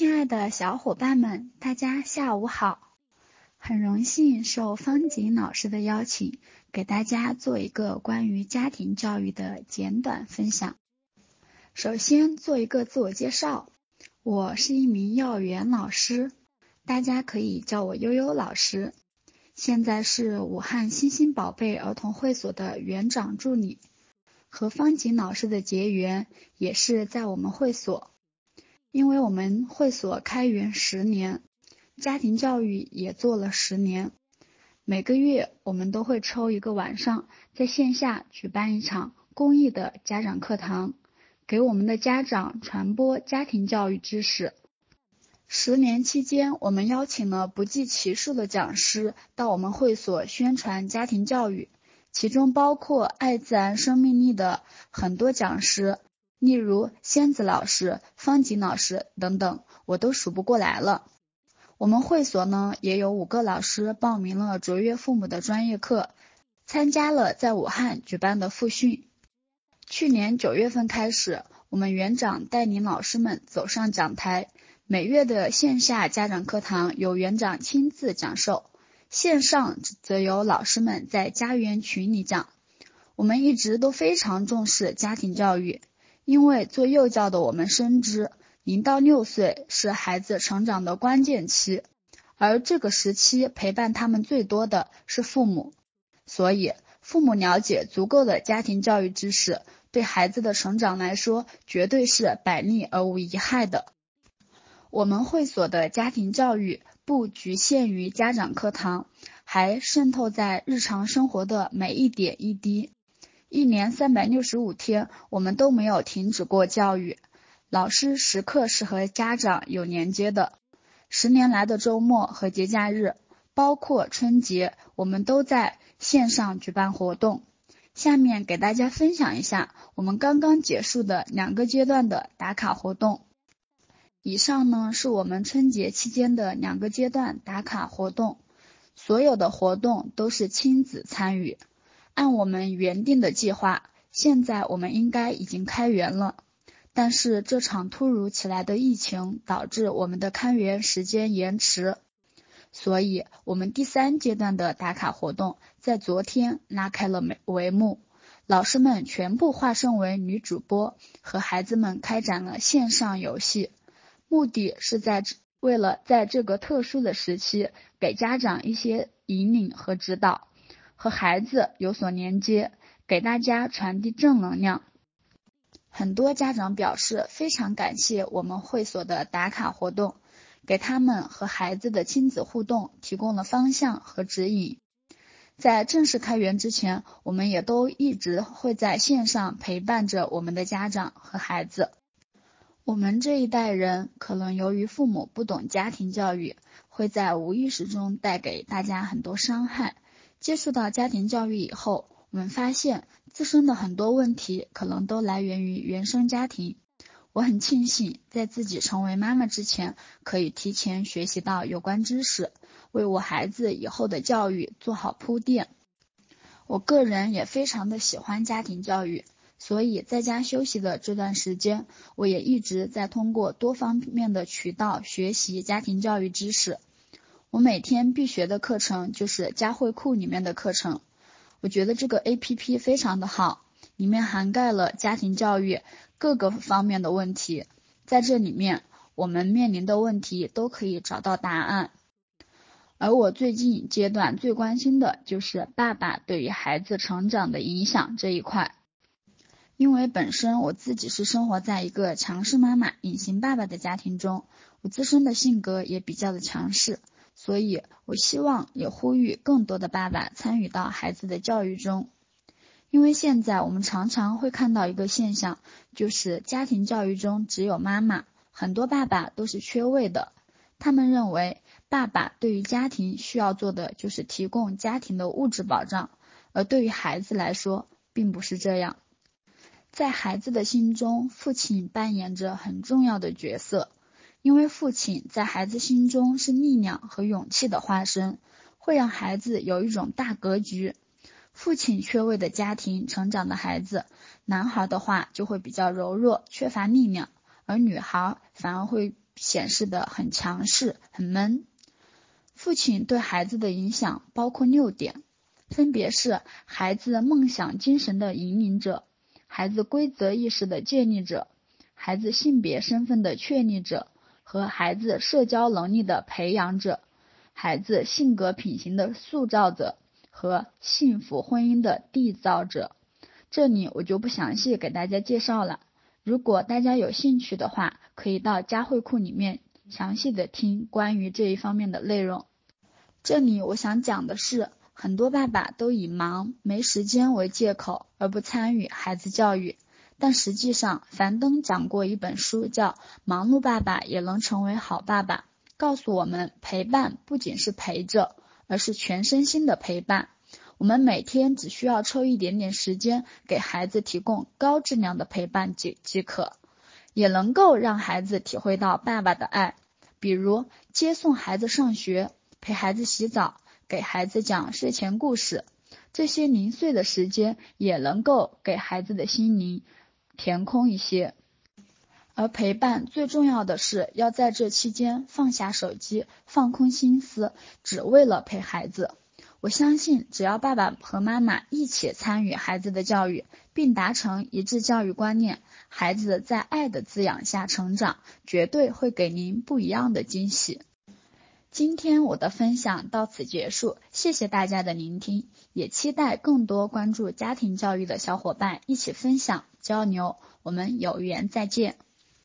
亲爱的小伙伴们，大家下午好！很荣幸受方景老师的邀请，给大家做一个关于家庭教育的简短分享。首先做一个自我介绍，我是一名幼儿园老师，大家可以叫我悠悠老师。现在是武汉星星宝贝儿童会所的园长助理，和方景老师的结缘也是在我们会所。因为我们会所开园十年，家庭教育也做了十年，每个月我们都会抽一个晚上，在线下举办一场公益的家长课堂，给我们的家长传播家庭教育知识。十年期间，我们邀请了不计其数的讲师到我们会所宣传家庭教育，其中包括爱自然生命力的很多讲师。例如仙子老师、方锦老师等等，我都数不过来了。我们会所呢也有五个老师报名了卓越父母的专业课，参加了在武汉举办的复训。去年九月份开始，我们园长带领老师们走上讲台，每月的线下家长课堂由园长亲自讲授，线上则由老师们在家园群里讲。我们一直都非常重视家庭教育。因为做幼教的我们深知，零到六岁是孩子成长的关键期，而这个时期陪伴他们最多的是父母，所以父母了解足够的家庭教育知识，对孩子的成长来说绝对是百利而无一害的。我们会所的家庭教育不局限于家长课堂，还渗透在日常生活的每一点一滴。一年三百六十五天，我们都没有停止过教育。老师时刻是和家长有连接的。十年来的周末和节假日，包括春节，我们都在线上举办活动。下面给大家分享一下我们刚刚结束的两个阶段的打卡活动。以上呢是我们春节期间的两个阶段打卡活动，所有的活动都是亲子参与。按我们原定的计划，现在我们应该已经开园了。但是这场突如其来的疫情导致我们的开园时间延迟，所以我们第三阶段的打卡活动在昨天拉开了帷幕。老师们全部化身为女主播，和孩子们开展了线上游戏，目的是在为了在这个特殊的时期给家长一些引领和指导。和孩子有所连接，给大家传递正能量。很多家长表示非常感谢我们会所的打卡活动，给他们和孩子的亲子互动提供了方向和指引。在正式开园之前，我们也都一直会在线上陪伴着我们的家长和孩子。我们这一代人可能由于父母不懂家庭教育，会在无意识中带给大家很多伤害。接触到家庭教育以后，我们发现自身的很多问题可能都来源于原生家庭。我很庆幸在自己成为妈妈之前，可以提前学习到有关知识，为我孩子以后的教育做好铺垫。我个人也非常的喜欢家庭教育，所以在家休息的这段时间，我也一直在通过多方面的渠道学习家庭教育知识。我每天必学的课程就是佳慧库里面的课程，我觉得这个 A P P 非常的好，里面涵盖了家庭教育各个方面的问题，在这里面我们面临的问题都可以找到答案。而我最近阶段最关心的就是爸爸对于孩子成长的影响这一块，因为本身我自己是生活在一个强势妈妈、隐形爸爸的家庭中，我自身的性格也比较的强势。所以，我希望也呼吁更多的爸爸参与到孩子的教育中，因为现在我们常常会看到一个现象，就是家庭教育中只有妈妈，很多爸爸都是缺位的。他们认为，爸爸对于家庭需要做的就是提供家庭的物质保障，而对于孩子来说，并不是这样。在孩子的心中，父亲扮演着很重要的角色。因为父亲在孩子心中是力量和勇气的化身，会让孩子有一种大格局。父亲缺位的家庭成长的孩子，男孩的话就会比较柔弱，缺乏力量；而女孩反而会显示的很强势、很闷。父亲对孩子的影响包括六点，分别是孩子梦想精神的引领者，孩子规则意识的建立者，孩子性别身份的确立者和孩子社交能力的培养者，孩子性格品行的塑造者和幸福婚姻的缔造者。这里我就不详细给大家介绍了，如果大家有兴趣的话，可以到佳慧库里面详细的听关于这一方面的内容。这里我想讲的是，很多爸爸都以忙没时间为借口而不参与孩子教育，但实际上，樊登讲过一本书叫《忙碌爸爸也能成为好爸爸》，告诉我们陪伴不仅是陪着，而是全身心的陪伴。我们每天只需要抽一点点时间给孩子提供高质量的陪伴即即可，也能够让孩子体会到爸爸的爱，比如接送孩子上学。陪孩子洗澡，给孩子讲睡前故事，这些零碎的时间也能够给孩子的心灵填空一些。而陪伴最重要的是要在这期间放下手机，放空心思，只为了陪孩子。我相信，只要爸爸和妈妈一起参与孩子的教育，并达成一致教育观念，孩子在爱的滋养下成长，绝对会给您不一样的惊喜。今天我的分享到此结束，谢谢大家的聆听，也期待更多关注家庭教育的小伙伴一起分享交流，我们有缘再见。